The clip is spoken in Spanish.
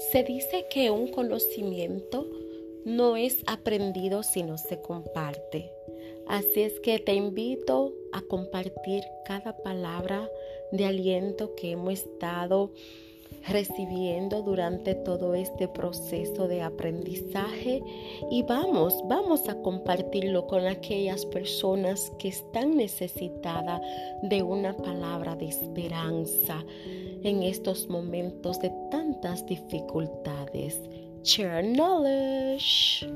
Se dice que un conocimiento no es aprendido si no se comparte. Así es que te invito a compartir cada palabra de aliento que hemos estado recibiendo durante todo este proceso de aprendizaje y vamos, vamos a compartirlo con aquellas personas que están necesitadas de una palabra de esperanza en estos momentos de tantas dificultades. Share knowledge.